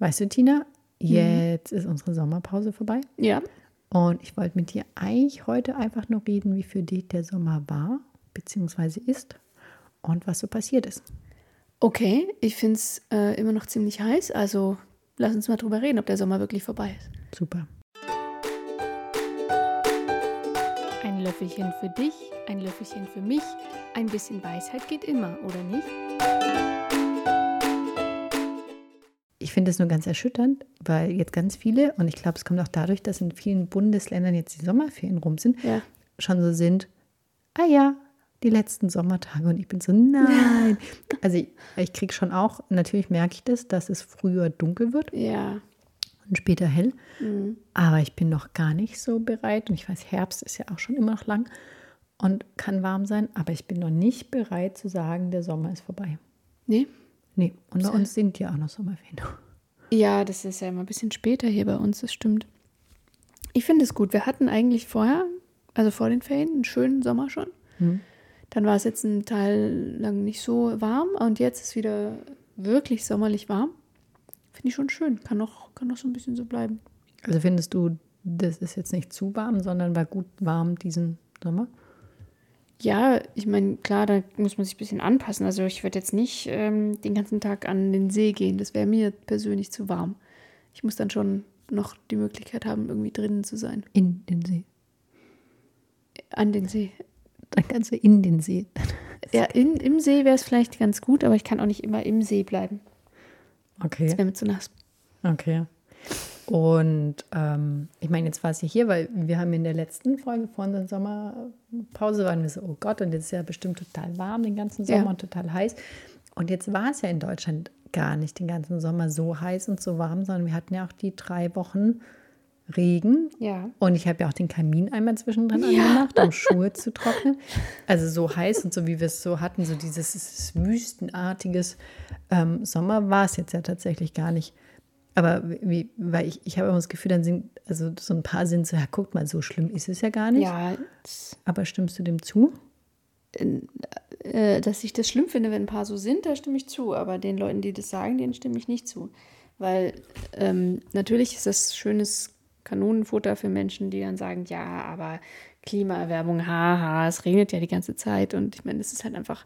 Weißt du, Tina, jetzt ist unsere Sommerpause vorbei. Ja. Und ich wollte mit dir eigentlich heute einfach nur reden, wie für dich der Sommer war, beziehungsweise ist und was so passiert ist. Okay, ich finde es äh, immer noch ziemlich heiß, also lass uns mal drüber reden, ob der Sommer wirklich vorbei ist. Super. Ein Löffelchen für dich, ein Löffelchen für mich. Ein bisschen Weisheit geht immer, oder nicht? Ich finde es nur ganz erschütternd, weil jetzt ganz viele, und ich glaube, es kommt auch dadurch, dass in vielen Bundesländern jetzt die Sommerferien rum sind, Ja. schon so sind, ah ja, die letzten Sommertage. Und ich bin so, nein. Also ich, ich kriege schon auch, natürlich merke ich das, dass es früher dunkel wird Ja. und später hell. Mhm. Aber ich bin noch gar nicht so bereit. Und ich weiß, Herbst ist ja auch schon immer noch lang und kann warm sein. Aber ich bin noch nicht bereit zu sagen, der Sommer ist vorbei. Nee? Nee, und bei uns sind ja auch noch Sommerferien. Ja, das ist ja immer ein bisschen später hier bei uns, das stimmt. Ich finde es gut. Wir hatten eigentlich vorher, also vor den Ferien, einen schönen Sommer schon. Hm. Dann war es jetzt einen Teil lang nicht so warm und jetzt ist wieder wirklich sommerlich warm. Finde ich schon schön. Kann noch, kann noch so ein bisschen so bleiben. Also findest du, das ist jetzt nicht zu warm, sondern war gut warm diesen Sommer? Ja, ich meine, klar, da muss man sich ein bisschen anpassen. Also ich werde jetzt nicht ähm, den ganzen Tag an den See gehen. Das wäre mir persönlich zu warm. Ich muss dann schon noch die Möglichkeit haben, irgendwie drinnen zu sein. In den See. An den See. Dann kannst du in den See. Ja, in, im See wäre es vielleicht ganz gut, aber ich kann auch nicht immer im See bleiben. Okay. Das wäre mir zu nass. Okay. Und ähm, ich meine, jetzt war es ja hier, weil wir haben in der letzten Folge vor unserer Sommerpause waren wir so, oh Gott, und jetzt ist ja bestimmt total warm den ganzen Sommer Ja. und total heiß. Und jetzt war es ja in Deutschland gar nicht den ganzen Sommer so heiß und so warm, sondern wir hatten ja auch die drei Wochen Regen. Ja. Und ich habe ja auch den Kamin einmal zwischendrin Ja. angemacht, um Schuhe zu trocknen. Also so heiß und so, wie wir es so hatten, so dieses, dieses wüstenartiges ähm, Sommer war es jetzt ja tatsächlich gar nicht. Aber wie, weil ich, ich habe immer das Gefühl, dann sind, also so ein paar sind so, ja, guck mal, so schlimm ist es ja gar nicht. Ja, das, Aber stimmst du dem zu? äh, dass ich das schlimm finde, wenn ein paar so sind, da stimme ich zu. Aber den Leuten, die das sagen, denen stimme ich nicht zu. Weil ähm, natürlich ist das schönes Kanonenfutter für Menschen, die dann sagen, ja, aber Klimaerwärmung, haha, es regnet ja die ganze Zeit. Und ich meine, es ist halt einfach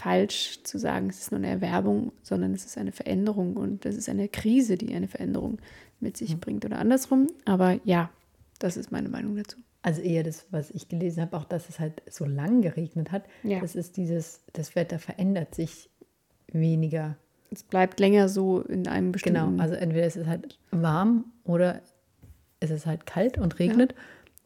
falsch zu sagen, es ist nur eine Erwerbung, sondern es ist eine Veränderung und es ist eine Krise, die eine Veränderung mit sich bringt oder andersrum. Aber ja, das ist meine Meinung dazu. Also eher das, was ich gelesen habe, auch dass es halt so lang geregnet hat. Ja. Das ist dieses, das Wetter verändert sich weniger. Es bleibt länger so in einem bestimmten Genau, also entweder ist es halt warm oder es ist halt kalt und regnet,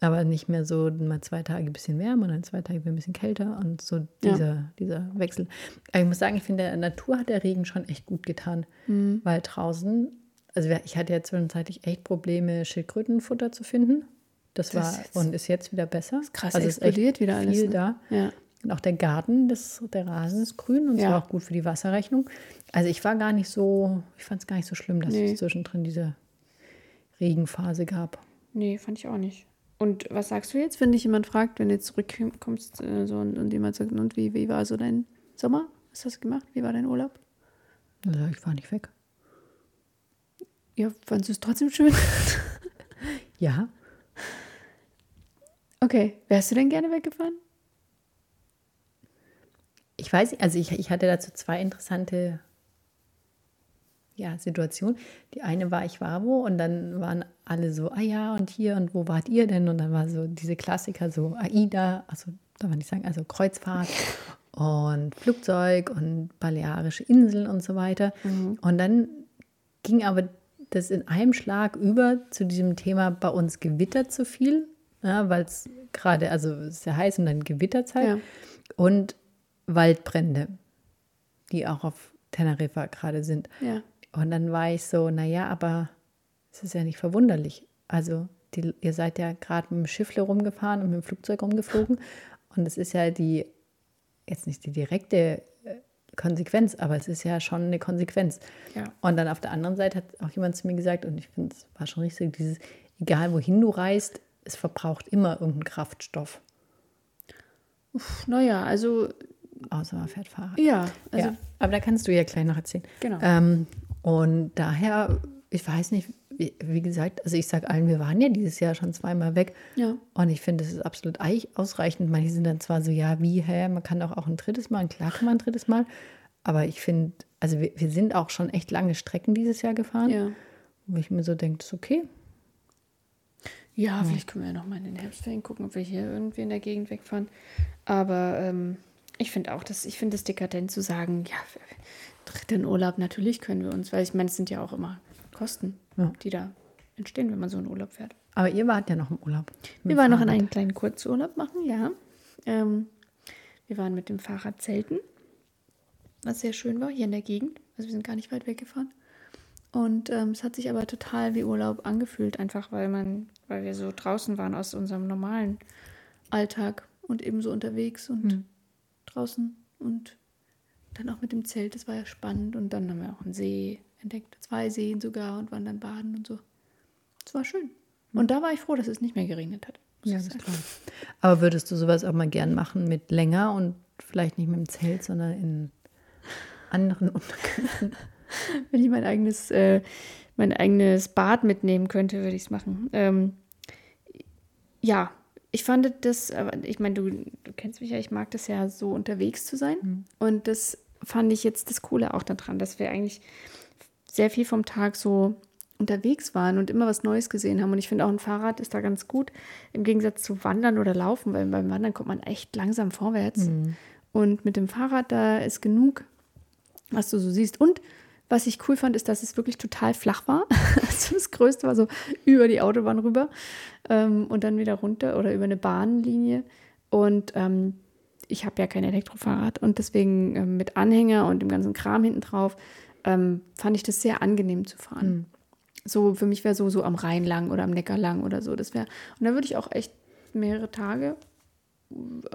aber nicht mehr so mal zwei Tage ein bisschen wärmer und dann zwei Tage wieder ein bisschen kälter und so Ja. dieser, dieser Wechsel. Aber ich muss sagen, ich finde, der Natur hat der Regen schon echt gut getan, Mhm. weil draußen, also ich hatte ja zwischenzeitlich echt Probleme, Schildkrötenfutter zu finden. Das, Das war ist und ist jetzt wieder besser. krass also es ist explodiert echt wieder alles, Viel ne? da. Ja. Und auch der Garten, das, der Rasen ist grün und es Ja. war auch gut für die Wasserrechnung. Also ich war gar nicht so, ich fand es gar nicht so schlimm, dass Nee. es zwischendrin diese Regenphase gab. Nee, fand ich auch nicht. Und was sagst du jetzt, wenn dich jemand fragt, wenn du jetzt zurückkommst äh, so, und, und jemand sagt, und wie, wie war so dein Sommer? Was hast du gemacht? Wie war dein Urlaub? Also ich war nicht weg. Ja, fandest du es trotzdem schön? Ja, okay, wärst du denn gerne weggefahren? ich weiß, nicht, also ich, ich hatte dazu zwei interessante ja, Situationen. Die eine war, ich war wo und dann waren alle so, ah ja, und hier und wo wart ihr denn? Und dann war so diese Klassiker, so AIDA, also darf man nicht sagen, also Kreuzfahrt und Flugzeug und Balearische Inseln und so weiter. Und dann ging aber das in einem Schlag über zu diesem Thema bei uns gewittert zu viel, ja, weil es gerade, also es ist ja heiß und dann Gewitterzeit Ja. und Waldbrände, die auch auf Teneriffa gerade sind. Ja. Und dann war ich so, naja, aber es ist ja nicht verwunderlich. Also die, ihr seid ja gerade mit dem Schiffle rumgefahren und mit dem Flugzeug rumgeflogen. Und es ist ja die, jetzt nicht die direkte äh, Konsequenz, aber es ist ja schon eine Konsequenz. Ja. Und dann auf der anderen Seite hat auch jemand zu mir gesagt, und ich finde, es war schon richtig, dieses, egal wohin du reist, es verbraucht immer irgendeinen Kraftstoff, Naja, also, außer man fährt Fahrrad. ja, also, ja, aber da kannst du ja gleich noch erzählen. genau. Ähm, und daher ich weiß nicht, wie, wie gesagt, also ich sage allen, wir waren ja dieses Jahr schon zweimal weg. Ja. Und ich finde, das ist absolut eich- ausreichend. Manche sind dann zwar so, ja, wie, hä, man kann doch auch ein drittes Mal, klar kann man ein drittes Mal. Aber ich finde, also wir, wir sind auch schon echt lange Strecken dieses Jahr gefahren. Ja. Wo ich mir so denke, das ist okay. Ja, vielleicht können wir ja noch mal in den Herbstferien gucken, ob wir hier irgendwie in der Gegend wegfahren. Aber ähm, ich finde auch, dass ich finde es dekadent zu sagen, ja, dritten Urlaub, natürlich können wir uns, weil ich meine, es sind ja auch immer Kosten, Ja. die da entstehen, wenn man so in Urlaub fährt. Aber ihr wart ja noch im Urlaub. Wir waren noch in einem kleinen Kurzurlaub machen, ja. Ähm, wir waren mit dem Fahrrad zelten, was sehr schön war, hier in der Gegend. Also wir sind gar nicht weit weggefahren. Und ähm, es hat sich aber total wie Urlaub angefühlt, einfach weil man, weil wir so draußen waren aus unserem normalen Alltag und eben so unterwegs und draußen und dann auch mit dem Zelt, das war ja spannend. Und dann haben wir auch einen See entdeckt, zwei Seen sogar und waren dann baden und so. Es war schön. Und da war ich froh, dass es nicht mehr geregnet hat. Ja, das glaube ich. Aber würdest du sowas auch mal gern machen mit länger und vielleicht nicht mit dem Zelt, sondern in anderen Unterkünften? Wenn ich mein eigenes, äh, mein eigenes Bad mitnehmen könnte, würde ich es machen. Ähm, ja, ich fand das, aber ich meine, du, du kennst mich ja, ich mag das ja so unterwegs zu sein. Und das fand ich jetzt das Coole auch daran, dass wir eigentlich sehr viel vom Tag so unterwegs waren und immer was Neues gesehen haben. Und ich finde auch ein Fahrrad ist da ganz gut im Gegensatz zu Wandern oder Laufen, weil beim Wandern kommt man echt langsam vorwärts. Und mit dem Fahrrad, da ist genug, was du so siehst. Und was ich cool fand, ist, dass es wirklich total flach war. Also das Größte war so über die Autobahn rüber ähm, und dann wieder runter oder über eine Bahnlinie. Und ähm, ich habe ja kein Elektrofahrrad und deswegen ähm, mit Anhänger und dem ganzen Kram hinten drauf ähm, fand ich das sehr angenehm zu fahren. So für mich wäre so so am Rhein lang oder am Neckar lang oder so. Das wäre und da würde ich auch echt mehrere Tage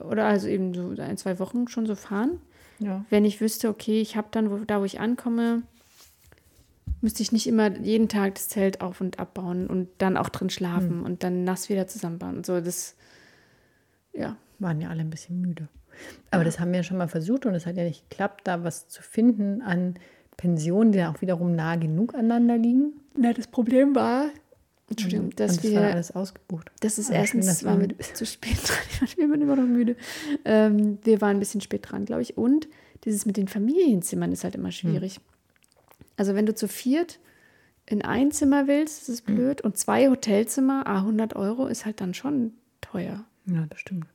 oder also eben so ein zwei Wochen schon so fahren Ja. wenn ich wüsste, okay, ich habe dann, wo, da wo ich ankomme, müsste ich nicht immer jeden Tag das Zelt auf und abbauen und dann auch drin schlafen und dann nass wieder zusammenbauen und so. Das, ja, Waren ja alle ein bisschen müde. Aber das haben wir ja schon mal versucht und es hat ja nicht geklappt, da was zu finden an Pensionen, die dann auch wiederum nah genug aneinander liegen. Na, das Problem war, Entschuldigung, und dass das war wir, alles ausgebucht. das ist Aber schön, erstens, dass waren wir- zu spät dran. Ich bin immer noch müde. Ähm, wir waren ein bisschen spät dran, glaube ich. Und dieses mit den Familienzimmern ist halt immer schwierig. Also wenn du zu viert in ein Zimmer willst, ist es blöd. Und zwei Hotelzimmer, ah, 100 Euro, ist halt dann schon teuer. Ja, das stimmt.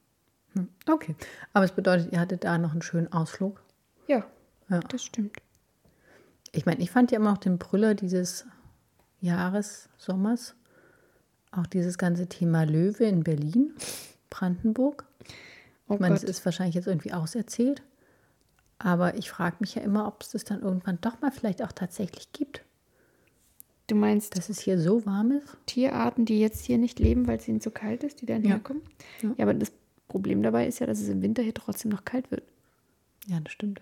Hm. Okay. Aber es bedeutet, ihr hattet da noch einen schönen Ausflug. Ja, Ja. das stimmt. Ich meine, ich fand ja immer noch den Brüller dieses Jahres, Sommers, auch dieses ganze Thema Löwe in Berlin, Brandenburg. Oh ich meine, es ist wahrscheinlich jetzt irgendwie auserzählt. Aber ich frage mich ja immer, ob es das dann irgendwann doch mal vielleicht auch tatsächlich gibt, Du meinst dass es hier so warm ist. Tierarten, die jetzt hier nicht leben, weil es ihnen zu kalt ist, die dann Ja. herkommen? Ja. Ja. aber das Problem dabei ist ja, dass es im Winter hier trotzdem noch kalt wird. Ja, das stimmt.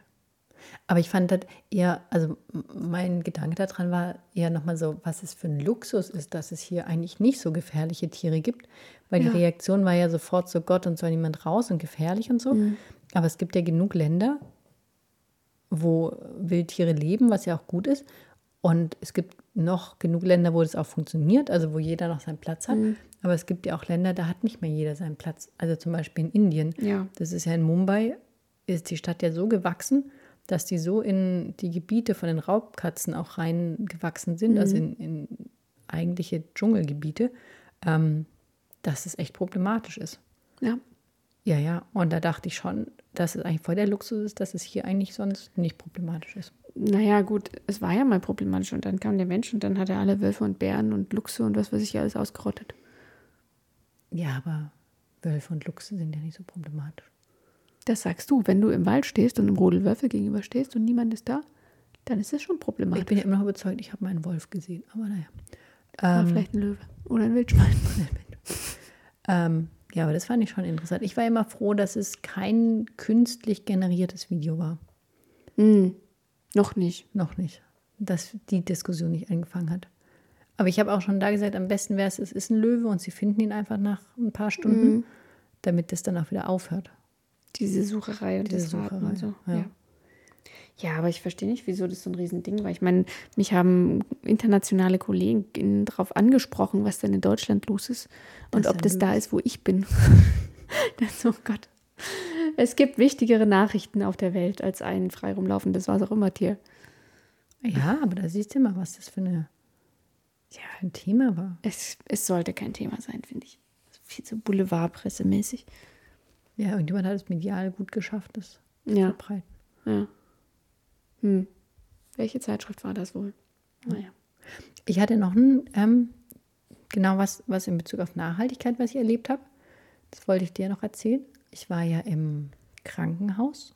Aber ich fand das eher, also mein Gedanke daran war eher nochmal so, was es für ein Luxus ist, dass es hier eigentlich nicht so gefährliche Tiere gibt. Weil Ja. die Reaktion war ja sofort so, Gott und soll niemand raus und gefährlich und so. Aber es gibt ja genug Länder, wo Wildtiere leben, was ja auch gut ist. Und es gibt noch genug Länder, wo das auch funktioniert, also wo jeder noch seinen Platz hat. Aber es gibt ja auch Länder, da hat nicht mehr jeder seinen Platz. Also zum Beispiel in Indien. Ja. Das ist ja in Mumbai, ist die Stadt ja so gewachsen, dass die so in die Gebiete von den Raubkatzen auch reingewachsen sind, also in, in eigentliche Dschungelgebiete, ähm, dass es echt problematisch ist. Ja. Ja, ja. Und da dachte ich schon, dass es eigentlich voll der Luxus ist, dass es hier eigentlich sonst nicht problematisch ist. Naja, gut, es war ja mal problematisch und dann kam der Mensch und dann hat er alle Wölfe und Bären und Luchse und was weiß ich alles ausgerottet. Ja, aber Wölfe und Luchse sind ja nicht so problematisch. Das sagst du, wenn du im Wald stehst und einem Rudel Wölfe gegenüber stehst und niemand ist da, dann ist es schon Ich problematisch. bin ja immer noch überzeugt, ich habe meinen Wolf gesehen, aber naja. Aber vielleicht ein Löwe oder ein Wildschwein. Ähm, ja, aber das fand ich schon interessant. Ich war immer froh, dass es kein künstlich generiertes Video war. Hm, noch nicht. Noch nicht. Dass die Diskussion nicht angefangen hat. Aber ich habe auch schon da gesagt, am besten wäre es, es ist ein Löwe und sie finden ihn einfach nach ein paar Stunden, damit das dann auch wieder aufhört. Diese Sucherei und Diese das Raten Sucherei, und so. ja. Ja. Ja, aber ich verstehe nicht, wieso das so ein Riesending war. Ich meine, mich haben internationale Kollegen darauf angesprochen, was denn in Deutschland los ist und Das ob das da ist, wo ich bin. das, oh Gott. Es gibt wichtigere Nachrichten auf der Welt als ein frei rumlaufendes was auch immer Tier. Ja, aber da siehst du mal, was das für, eine, ja, ein Thema war. Es, es sollte kein Thema sein, finde ich. Viel zu Boulevardpressemäßig. Ja, irgendjemand hat es medial gut geschafft, das zu Ja, verbreiten. ja. Hm. Welche Zeitschrift war das wohl? Naja. Ich hatte noch ein, ähm, genau was, was in Bezug auf Nachhaltigkeit, was ich erlebt habe. Das wollte ich dir noch erzählen. Ich war ja im Krankenhaus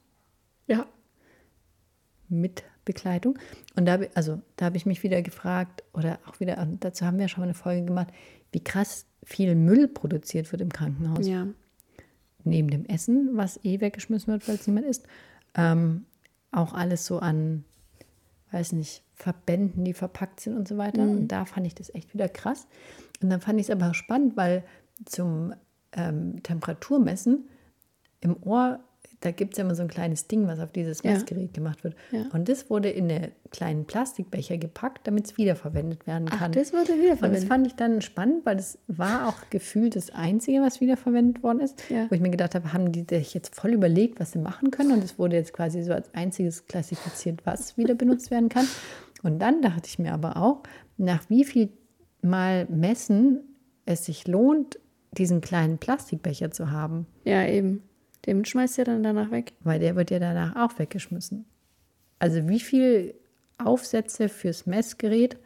Ja. Mit Begleitung. Und da, also, da habe ich mich wieder gefragt, oder auch wieder, dazu haben wir schon mal eine Folge gemacht, wie krass viel Müll produziert wird im Krankenhaus. Ja. Neben dem Essen, was eh weggeschmissen wird, weil es niemand isst. Ähm, auch alles so an, weiß nicht, Verbänden, die verpackt sind und so weiter. Und da fand ich das echt wieder krass. Und dann fand ich es aber spannend, weil zum ähm, Temperaturmessen im Ohr, da gibt es ja immer so ein kleines Ding, was auf dieses Ja. Messgerät gemacht wird. Ja. Und das wurde in eine kleinen Plastikbecher gepackt, damit es wiederverwendet werden Ach, kann. das wurde Und das wiederverwendet. fand ich dann spannend, weil das war auch gefühlt das Einzige, was wiederverwendet worden ist. Ja. Wo ich mir gedacht habe, haben die sich jetzt voll überlegt, was sie machen können. Und es wurde jetzt quasi so als einziges klassifiziert, was wieder benutzt werden kann. Und dann dachte ich mir aber auch, nach wie viel Mal messen es sich lohnt, diesen kleinen Plastikbecher zu haben. Ja, eben. Den schmeißt ihr dann danach weg. Weil der wird ja danach auch weggeschmissen. Also wie viel Aufsätze fürs Messgerät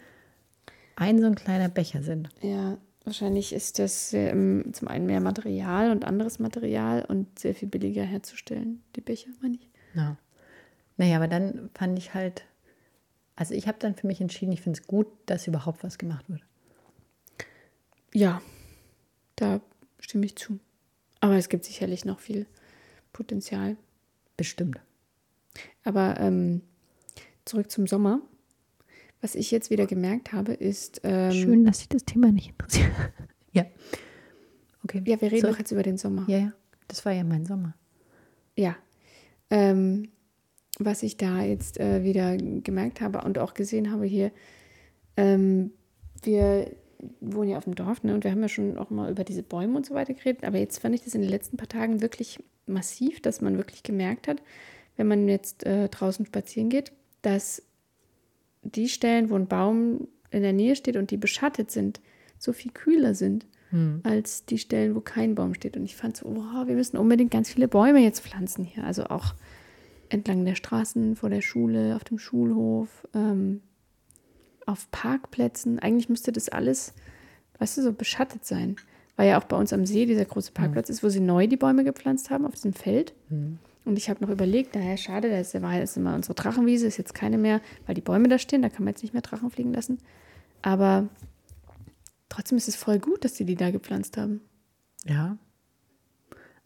ein so ein kleiner Becher sind. Ja, wahrscheinlich ist das ähm, zum einen mehr Material und anderes Material und sehr viel billiger herzustellen. Die Becher, meine ich. Ja. Naja, aber dann fand ich halt, also ich habe dann für mich entschieden, ich finde es gut, dass überhaupt was gemacht wird. Ja, da stimme ich zu. Aber es gibt sicherlich noch viel Potenzial. Bestimmt. Aber ähm, zurück zum Sommer. Was ich jetzt wieder gemerkt habe, ist. Ähm, Schön, dass sich das Thema nicht interessiert. ja. Okay. Ja, wir reden So- doch jetzt über den Sommer. Ja, ja. Das war ja mein Sommer. Ja. Ähm, was ich da jetzt äh, wieder gemerkt habe und auch gesehen habe hier, ähm, wir wohnen ja auf dem Dorf ne, und wir haben ja schon auch mal über diese Bäume und so weiter geredet, aber jetzt fand ich das in den letzten paar Tagen wirklich massiv, dass man wirklich gemerkt hat, wenn man jetzt äh, draußen spazieren geht, dass die Stellen, wo ein Baum in der Nähe steht und die beschattet sind, so viel kühler sind als die Stellen, wo kein Baum steht. Und ich fand so, wow, wir müssen unbedingt ganz viele Bäume jetzt pflanzen hier. Also auch entlang der Straßen, vor der Schule, auf dem Schulhof, ähm, auf Parkplätzen. Eigentlich müsste das alles, weißt du, so beschattet sein. Weil ja auch bei uns am See dieser große Parkplatz ist, wo sie neu die Bäume gepflanzt haben, auf diesem Feld. Und ich habe noch überlegt, naja, schade, da ist, war jetzt immer unsere Drachenwiese, ist jetzt keine mehr, weil die Bäume da stehen, da kann man jetzt nicht mehr Drachen fliegen lassen. Aber trotzdem ist es voll gut, dass sie die da gepflanzt haben. Ja.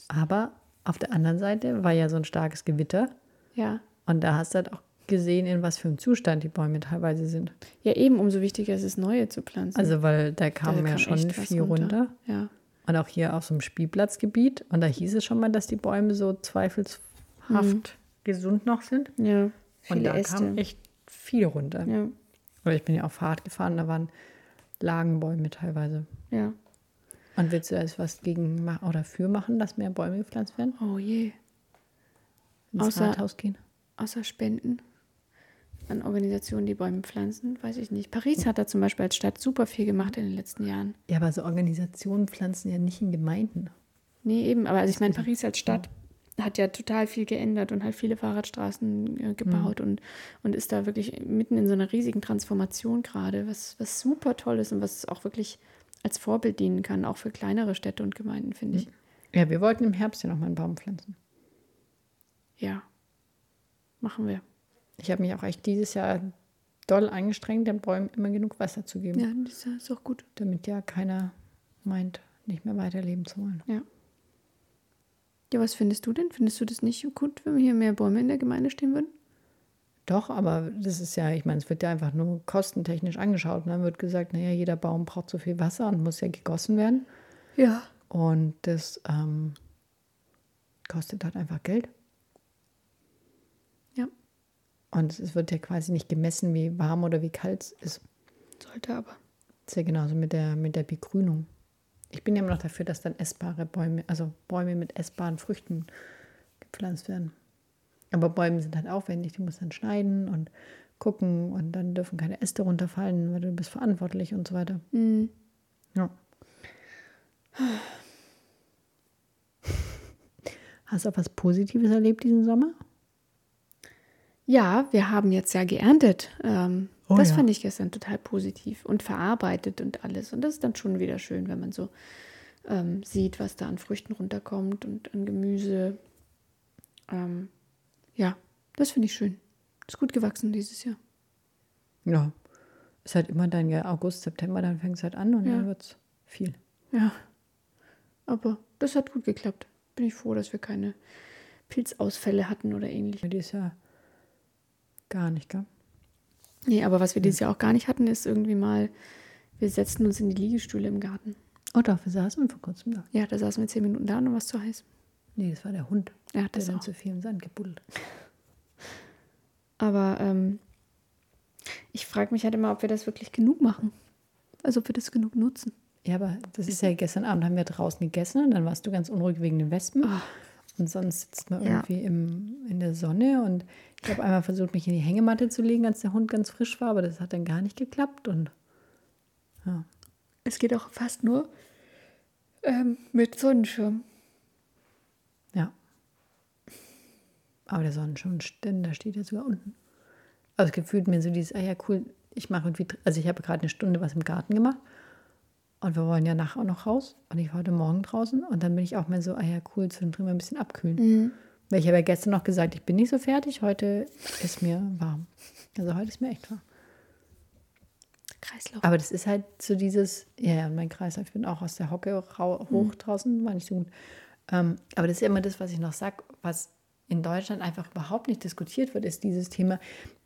Aber auf der anderen Seite war ja so ein starkes Gewitter. Ja. Und da hast du halt auch gesehen, in was für einem Zustand die Bäume teilweise sind. Ja, eben, umso wichtiger ist es, neue zu ppflanzen. Also, weil da Da kam ja kam schon viel runter. Ja. Und auch hier auf so einem Spielplatzgebiet. Und da hieß es schon mal, dass die Bäume so zweifelshaft gesund noch sind. Ja. Und da Äste. kam echt viel runter. Ja. Oder ich bin ja auch Fahrrad gefahren, da waren Lagenbäume teilweise. Ja. Und willst du jetzt was gegen oder für machen, dass mehr Bäume gepflanzt werden? Oh je. Ins Außer- Rathaus gehen? Außer Spenden an Organisationen, die Bäume pflanzen, weiß ich nicht. Paris hat da zum Beispiel als Stadt super viel gemacht in den letzten Jahren. Ja, aber so Organisationen pflanzen ja nicht in Gemeinden. Nee, eben. Aber also ich meine, Paris als Stadt hat ja total viel geändert und halt viele Fahrradstraßen äh, gebaut und, und ist da wirklich mitten in so einer riesigen Transformation gerade, was, was super toll ist und was auch wirklich als Vorbild dienen kann, auch für kleinere Städte und Gemeinden, finde ich. Ja, wir wollten im Herbst ja noch mal einen Baum pflanzen. Ja. Machen wir. Ich habe mich auch echt dieses Jahr doll angestrengt, den Bäumen immer genug Wasser zu geben, Ja, das ist auch gut. damit ja keiner meint, nicht mehr weiterleben zu wollen. Ja. Ja, was findest du denn? Findest du das nicht gut, wenn hier mehr Bäume in der Gemeinde stehen würden? Doch, aber das ist ja, ich meine, es wird ja einfach nur kostentechnisch angeschaut. Und dann wird gesagt, naja, jeder Baum braucht so viel Wasser und muss ja gegossen werden. Ja. Und das ähm, kostet halt einfach Geld. Und es wird ja quasi nicht gemessen, wie warm oder wie kalt es ist. Sollte aber. Das ist ja genauso mit der, mit der Begrünung. Ich bin ja immer noch dafür, dass dann essbare Bäume, also Bäume mit essbaren Früchten gepflanzt werden. Aber Bäume sind halt aufwendig, die muss dann schneiden und gucken und dann dürfen keine Äste runterfallen, weil du bist verantwortlich und so weiter. Mhm. Ja. Hast du auch was Positives erlebt diesen Sommer? Ja, wir haben jetzt ja geerntet. Ähm, Oh das ja. fand ich gestern total positiv und verarbeitet und alles. Und das ist dann schon wieder schön, wenn man so ähm, sieht, was da an Früchten runterkommt und an Gemüse. Ähm, ja, das finde ich schön. Ist gut gewachsen dieses Jahr. Ja. Ist halt immer dann ja August, September, dann fängt es halt an und Ja. dann wird es viel. Ja. Aber das hat gut geklappt. Bin ich froh, dass wir keine Pilzausfälle hatten oder ähnlich. Die ist ja gar nicht, gell? Nee, aber was wir dieses Jahr auch gar nicht hatten, ist irgendwie mal, wir setzten uns in die Liegestühle im Garten. Oh doch, wir saßen vor kurzem da. Ja, da saßen wir zehn Minuten da und war es zu heiß. Nee, das war der Hund. Ja, Der das dann auch. zu viel im Sand gebuddelt. Aber ähm, ich frage mich halt immer, ob wir das wirklich genug machen. Also ob wir das genug nutzen. Ja, aber das ist ja gestern Abend haben wir draußen gegessen und dann warst du ganz unruhig wegen den Wespen. Und sonst sitzt man Ja. irgendwie im, in der Sonne und ich habe einmal versucht, mich in die Hängematte zu legen, als der Hund ganz frisch war, aber das hat dann gar nicht geklappt und ja. Es geht auch fast nur ähm, mit Sonnenschirm. Ja. Aber der Sonnenschirmständer steht ja sogar unten. Aber es gefühlt mir so dieses, ah ja, cool, ich mache irgendwie, also ich habe gerade eine Stunde was im Garten gemacht und wir wollen ja nachher auch noch raus und ich war heute Morgen draußen und dann bin ich auch mal so, ah ja, cool, zwischendrin mal ein bisschen abkühlen. Weil ich habe ja gestern noch gesagt, ich bin nicht so fertig, heute ist mir warm. Also heute ist mir echt warm. Kreislauf. Aber das ist halt so dieses, ja, ja, mein Kreislauf, ich bin auch aus der Hocke rau, hoch draußen, war nicht so gut. Ähm, aber das ist ja immer das, was ich noch sage, was in Deutschland einfach überhaupt nicht diskutiert wird, ist dieses Thema,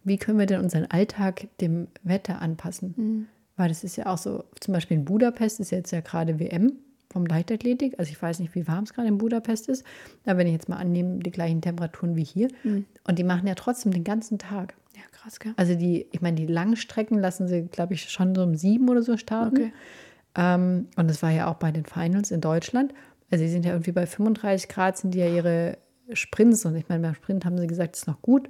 wie können wir denn unseren Alltag dem Wetter anpassen? Weil das ist ja auch so, zum Beispiel in Budapest ist jetzt ja gerade WM vom Leichtathletik. Also ich weiß nicht, wie warm es gerade in Budapest ist, aber wenn ich jetzt mal annehme, die gleichen Temperaturen wie hier. Und die machen ja trotzdem den ganzen Tag. Ja, krass, gell? Also die, ich meine, die Langstrecken lassen sie, glaube ich, schon so um sieben oder so starten. Okay. Ähm, und das war ja auch bei den Finals in Deutschland. Also sie sind ja irgendwie bei 35 Grad, sind die ja ihre Sprints. Und ich meine, beim Sprint haben sie gesagt, das ist noch gut,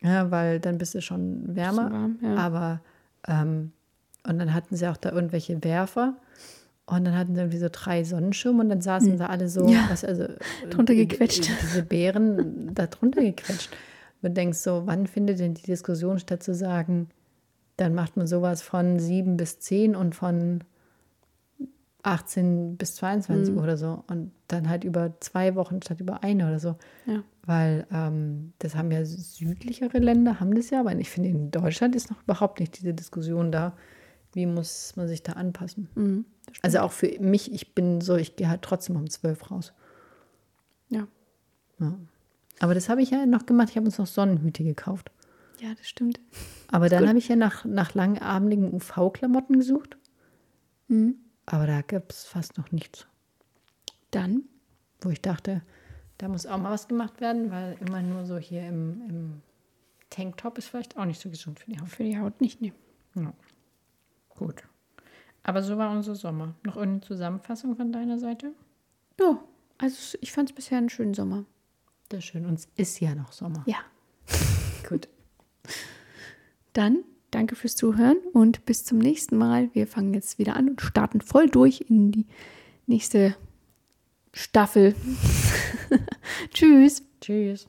ja, weil dann bist du schon wärmer. Warm, ja. Aber, ähm, und dann hatten sie auch da irgendwelche Werfer. Und dann hatten sie irgendwie so drei Sonnenschirme und dann saßen sie alle so. Ja. was, also Drunter die- gequetscht. die- Diese Bären da drunter gequetscht. Und du denkst so, wann findet denn die Diskussion statt zu sagen, dann macht man sowas von 7 bis 10 und von 18 bis 22 Mhm. oder so. Und dann halt über zwei Wochen statt über eine oder so. Ja. Weil ähm, das haben ja südlichere Länder, haben das ja, aber ich finde, in Deutschland ist noch überhaupt nicht diese Diskussion da. Wie muss man sich da anpassen? Mhm. Also auch für mich, ich bin so, ich gehe halt trotzdem um 12 raus. Ja. Ja. Aber das habe ich ja noch gemacht. Ich habe uns noch Sonnenhüte gekauft. ja, das stimmt. Aber dann habe ich ja nach, nach langatmigen UV-Klamotten gesucht. Mhm. Aber da gibt es fast noch nichts. Dann Wo ich dachte, da muss auch mal was gemacht werden, weil immer nur so hier im, im Tanktop ist vielleicht auch nicht so gesund für die Haut. für die Haut nicht nehmen. Ja. Gut. Aber so war unser Sommer. Noch irgendeine Zusammenfassung von deiner Seite? Ja, also ich fand es bisher einen schönen Sommer. Das ist schön. Und es ist ja noch Sommer. Ja. Gut. Dann danke fürs Zuhören und bis zum nächsten Mal. Wir fangen jetzt wieder an und starten voll durch in die nächste Staffel. Tschüss. Tschüss.